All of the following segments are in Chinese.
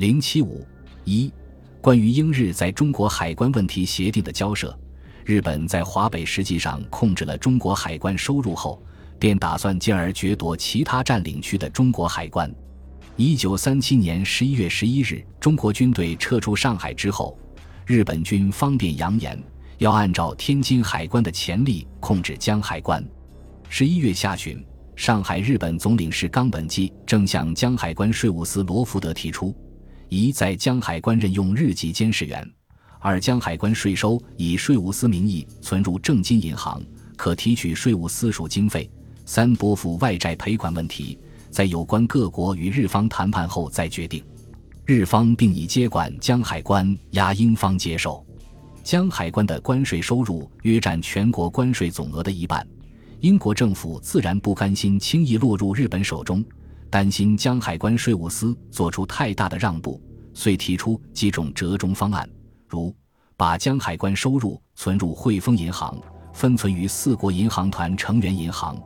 零七五一，关于英日在中国海关问题协定的交涉，日本在华北实际上控制了中国海关收入后，便打算进而掠夺其他占领区的中国海关。一九三七年十一月十一日，中国军队撤出上海之后，日本军方便扬言要按照天津海关的潜力控制江海关。十一月下旬，上海日本总领事冈本基正向江海关税务司罗福德提出。一在江海关任用日籍监视员，二江海关税收以税务司名义存入正金银行，可提取税务司属经费。三拨付外债赔款问题，在有关各国与日方谈判后再决定。日方并已接管江海关压英方接受。江海关的关税收入约占全国关税总额的一半，英国政府自然不甘心轻易落入日本手中。担心江海关税务司做出太大的让步，遂提出几种折中方案，如把江海关收入存入汇丰银行，分存于四国银行团成员银行，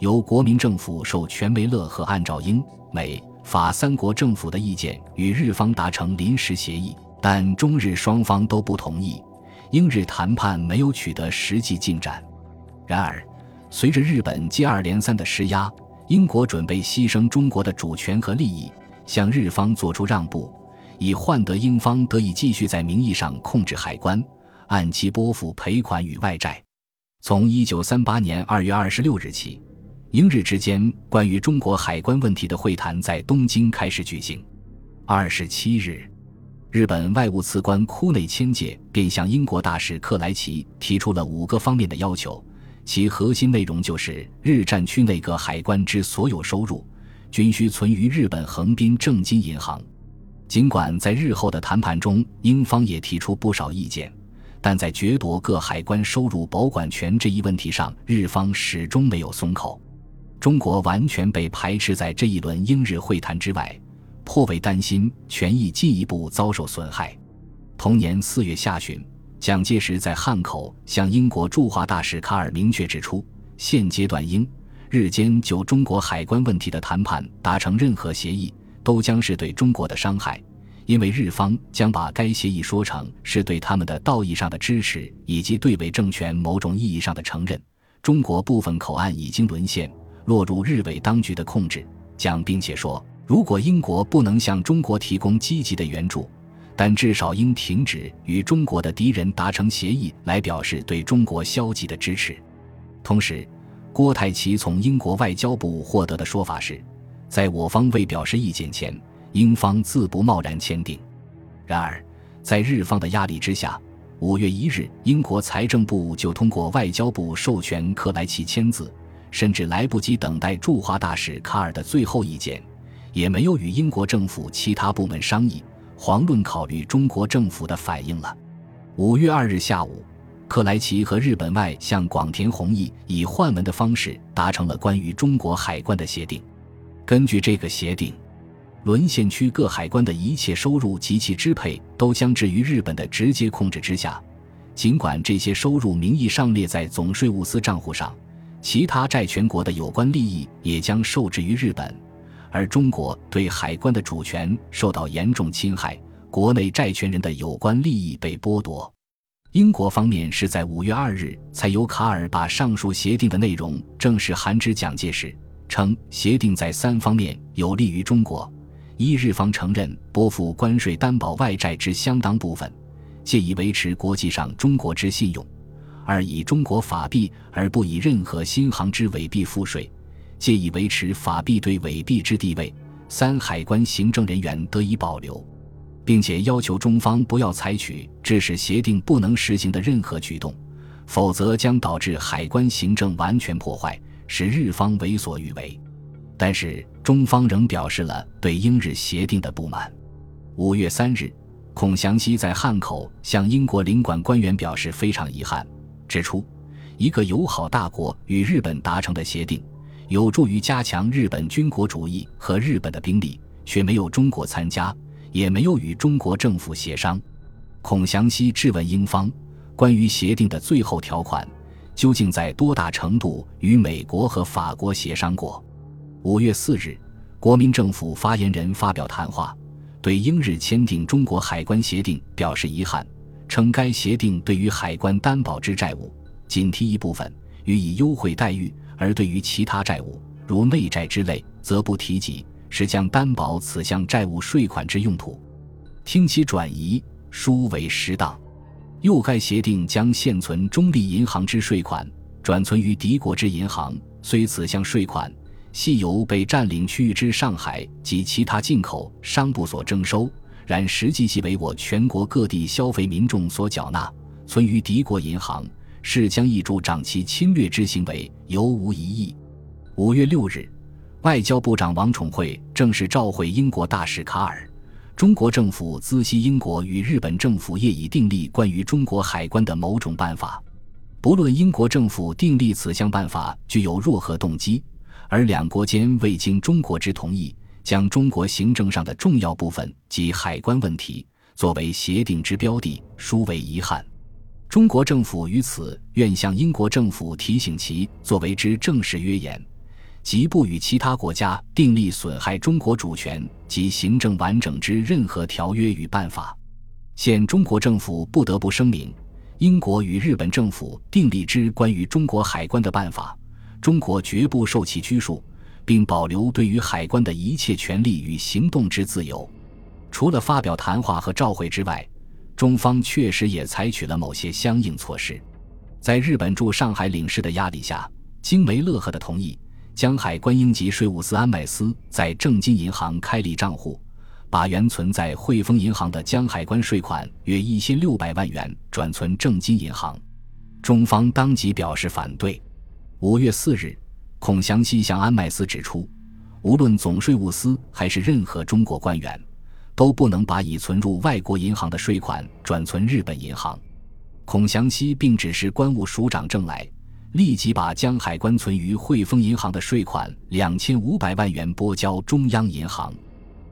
由国民政府授权梅乐和按照英、美、法三国政府的意见与日方达成临时协议，但中日双方都不同意，英日谈判没有取得实际进展。然而，随着日本接二连三的施压。英国准备牺牲中国的主权和利益，向日方做出让步，以换得英方得以继续在名义上控制海关，按期拨付赔款与外债。从一九三八年二月二十六日起，英日之间关于中国海关问题的会谈在东京开始举行。二十七日，日本外务次官库内千介便向英国大使克莱奇提出了五个方面的要求。其核心内容就是日战区内各海关之所有收入，均需存于日本横滨正金银行。尽管在日后的谈判中，英方也提出不少意见，但在掠夺各海关收入保管权这一问题上，日方始终没有松口。中国完全被排斥在这一轮英日会谈之外，颇为担心权益进一步遭受损害。同年四月下旬。蒋介石在汉口向英国驻华大使卡尔明确指出，现阶段英日间就中国海关问题的谈判达成任何协议，都将是对中国的伤害，因为日方将把该协议说成是对他们的道义上的支持，以及对伪政权某种意义上的承认。中国部分口岸已经沦陷，落入日伪当局的控制。蒋并且说，如果英国不能向中国提供积极的援助，但至少应停止与中国的敌人达成协议，来表示对中国消极的支持。同时，郭泰奇从英国外交部获得的说法是，在我方未表示意见前，英方自不贸然签订。然而，在日方的压力之下，五月一日，英国财政部就通过外交部授权克莱奇签字，甚至来不及等待驻华大使卡尔的最后意见，也没有与英国政府其他部门商议。遑论考虑中国政府的反应了。五月二日下午，克莱奇和日本外相广田弘毅以换文的方式达成了关于中国海关的协定。根据这个协定，沦陷区各海关的一切收入及其支配都将置于日本的直接控制之下。尽管这些收入名义上列在总税务司账户上，其他债权国的有关利益也将受制于日本。而中国对海关的主权受到严重侵害，国内债权人的有关利益被剥夺。英国方面是在五月二日才由卡尔把上述协定的内容正式函知蒋介石，称协定在三方面有利于中国：一、日方承认拨付关税担保外债之相当部分，借以维持国际上中国之信用；二、以中国法币而不以任何新航之伪币付税。借以维持法币对伪币之地位。三、海关行政人员得以保留，并且要求中方不要采取致使协定不能实行的任何举动，否则将导致海关行政完全破坏，使日方为所欲为。但是中方仍表示了对英日协定的不满。五月三日，孔祥熙在汉口向英国领馆官员表示非常遗憾，指出一个友好大国与日本达成的协定。有助于加强日本军国主义和日本的兵力，却没有中国参加，也没有与中国政府协商。孔祥熙质问英方，关于协定的最后条款，究竟在多大程度与美国和法国协商过？五月四日，国民政府发言人发表谈话，对英日签订中国海关协定表示遗憾，称该协定对于海关担保之债务仅提一部分，予以优惠待遇，而对于其他债务，如内债之类，则不提及，是将担保此项债务税款之用途。听其转移，殊为失当。又该协定将现存中立银行之税款转存于敌国之银行，虽此项税款系由被占领区域之上海及其他进口商部所征收，然实际系为我全国各地消费民众所缴纳，存于敌国银行，是将意助长其侵略之行为，尤无疑义。五月六日，外交部长王宠惠正式召回英国大使卡尔。中国政府咨悉英国与日本政府业已订立关于中国海关的某种办法，不论英国政府订立此项办法具有若何动机，而两国间未经中国之同意，将中国行政上的重要部分及海关问题作为协定之标的，殊为遗憾。中国政府于此愿向英国政府提醒其作为之正式约言。即不与其他国家订立损害中国主权及行政完整之任何条约与办法。现中国政府不得不声明，英国与日本政府订立之关于中国海关的办法，中国绝不受其拘束，并保留对于海关的一切权利与行动之自由。除了发表谈话和照会之外，中方确实也采取了某些相应措施。在日本驻上海领事的压力下，经梅乐赫的同意。江海关英籍税务司安麦斯在正金银行开立账户，把原存在汇丰银行的江海关税款约一千六百万元转存正金银行。中方当即表示反对。五月四日，孔祥熙向安麦斯指出，无论总税务司还是任何中国官员，都不能把已存入外国银行的税款转存日本银行。孔祥熙并指示关务署长郑来。立即把江海关存于汇丰银行的税款两千五百万元拨交中央银行。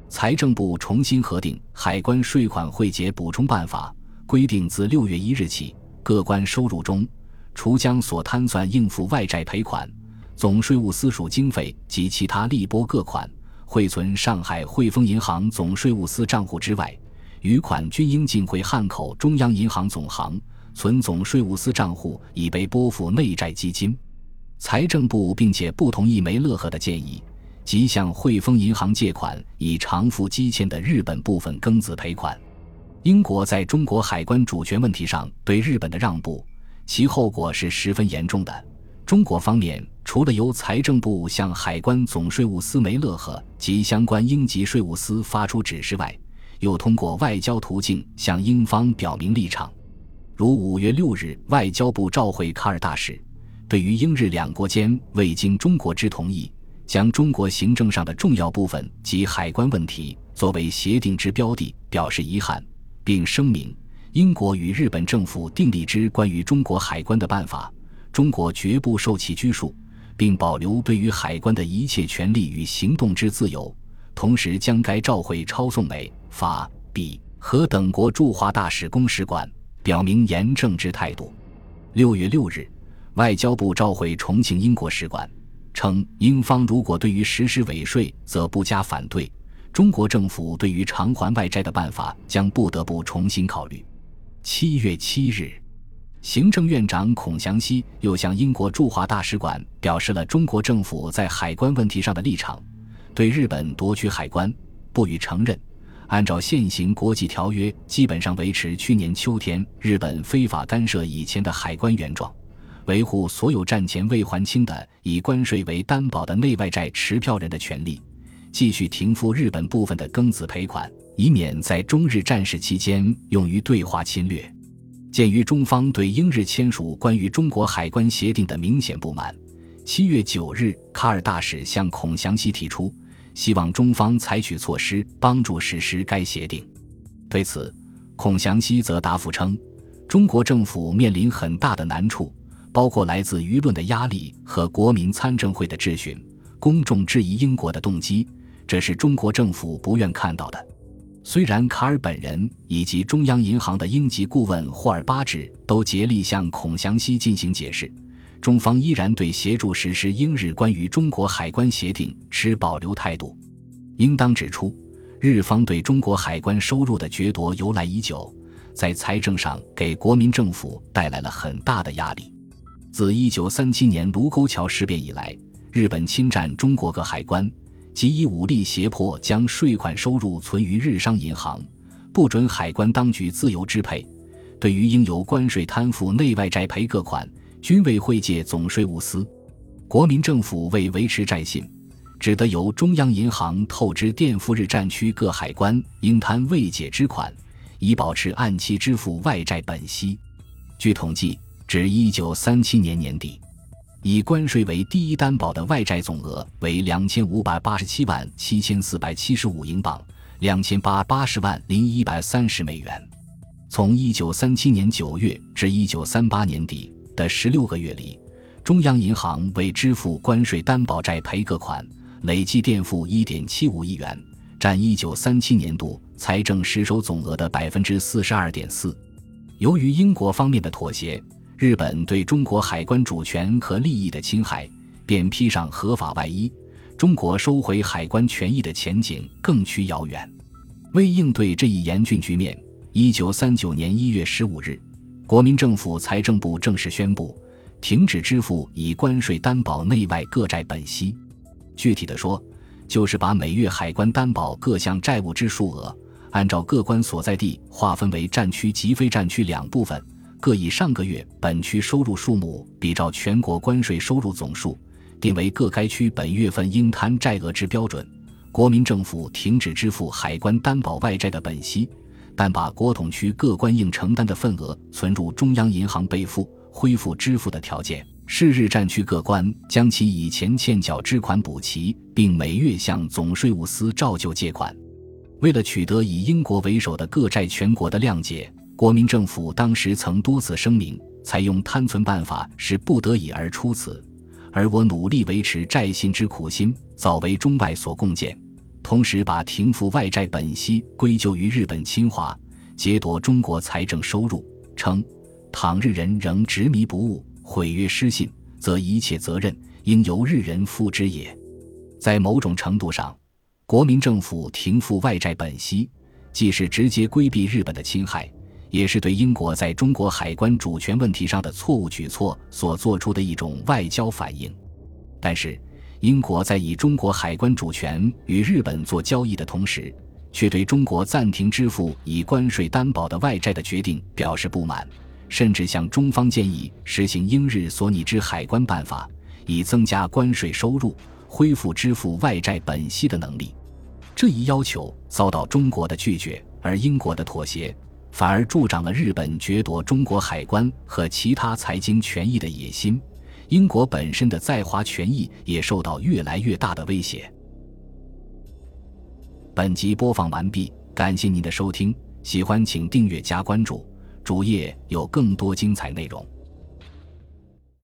财政部重新核定《海关税款汇结补充办法》，规定自六月一日起，各关收入中，除将所摊算应付外债赔款、总税务司署经费及其他利拨各款汇存上海汇丰银行总税务司账户之外，余款均应进汇汉口中央银行总行。存总税务司账户已被拨付内债基金，财政部并且不同意梅乐和的建议，即向汇丰银行借款以偿付积欠的日本部分庚子赔款。英国在中国海关主权问题上对日本的让步，其后果是十分严重的。中国方面除了由财政部向海关总税务司梅乐和及相关英籍税务司发出指示外，又通过外交途径向英方表明立场。如五月六日，外交部召回卡尔大使，对于英日两国间未经中国之同意，将中国行政上的重要部分及海关问题作为协定之标的，表示遗憾，并声明：英国与日本政府订立之关于中国海关的办法，中国绝不受其拘束，并保留对于海关的一切权利与行动之自由。同时，将该召回抄送美、法、比和等国驻华大使公使馆。表明严正之态度。六月六日，外交部召回重庆英国使馆，称英方如果对于实施尾税，则不加反对。中国政府对于偿还外债的办法，将不得不重新考虑。七月七日，行政院长孔祥熙又向英国驻华大使馆表示了中国政府在海关问题上的立场，对日本夺取海关不予承认。按照现行国际条约，基本上维持去年秋天日本非法干涉以前的海关原状，维护所有战前未还清的以关税为担保的内外债持票人的权利，继续停付日本部分的庚子赔款，以免在中日战事期间用于对华侵略。鉴于中方对英日签署关于中国海关协定的明显不满，七月九日，卡尔大使向孔祥熙提出。希望中方采取措施帮助实施该协定。对此，孔祥熙则答复称，中国政府面临很大的难处，包括来自舆论的压力和国民参政会的质询。公众质疑英国的动机，这是中国政府不愿看到的。虽然卡尔本人以及中央银行的英籍顾问霍尔巴治都竭力向孔祥熙进行解释。中方依然对协助实施英日关于中国海关协定持保留态度。应当指出，日方对中国海关收入的掠夺由来已久，在财政上给国民政府带来了很大的压力。自1937年卢沟桥事变以来，日本侵占中国各海关，即以武力胁迫将税款收入存于日商银行，不准海关当局自由支配。对于应由关税摊付内外债赔各款，均未汇借总税务司。国民政府为维持债信。只得由中央银行透支垫付日战区各海关应摊未解之款，以保持按期支付外债本息。据统计，至一九三七年年底，以关税为第一担保的外债总额为两千五百八十七万七千四百七十五英镑，两千八八十万零一百三十美元。从一九三七年九月至一九三八年底的十六个月里，中央银行为支付关税担保债赔各款。累计垫付一点七五亿元，占一九三七年度财政实收总额的百分之四十二点四。由于英国方面的妥协，日本对中国海关主权和利益的侵害便披上合法外衣，中国收回海关权益的前景更趋遥远。为应对这一严峻局面，一九三九年一月十五日，国民政府财政部正式宣布停止支付以关税担保内外各债本息。具体的说，就是把每月海关担保各项债务之数额，按照各关所在地划分为战区及非战区两部分，各以上个月本区收入数目比照全国关税收入总数，定为各该区本月份应摊债额之标准。国民政府停止支付海关担保外债的本息，但把国统区各关应承担的份额存入中央银行备付，恢复支付的条件。是日战区各关将其以前欠缴之款补齐，并每月向总税务司照旧借款。为了取得以英国为首的各债全国的谅解，国民政府当时曾多次声明，采用摊存办法是不得已而出此，而我努力维持债信之苦心，早为中外所共建。同时，把停付外债本息归咎于日本侵华，劫夺中国财政收入，称倘日人仍执迷不悟。毁约失信，则一切责任应由日人负之也。在某种程度上，国民政府停付外债本息，既是直接规避日本的侵害，也是对英国在中国海关主权问题上的错误举措所做出的一种外交反应。但是，英国在以中国海关主权与日本做交易的同时，却对中国暂停支付以关税担保的外债的决定表示不满。甚至向中方建议实行英日所拟之海关办法，以增加关税收入，恢复支付外债本息的能力。这一要求遭到中国的拒绝，而英国的妥协反而助长了日本掠夺中国海关和其他财经权益的野心。英国本身的在华权益也受到越来越大的威胁。本集播放完毕，感谢您的收听，喜欢请订阅加关注。主页有更多精彩内容。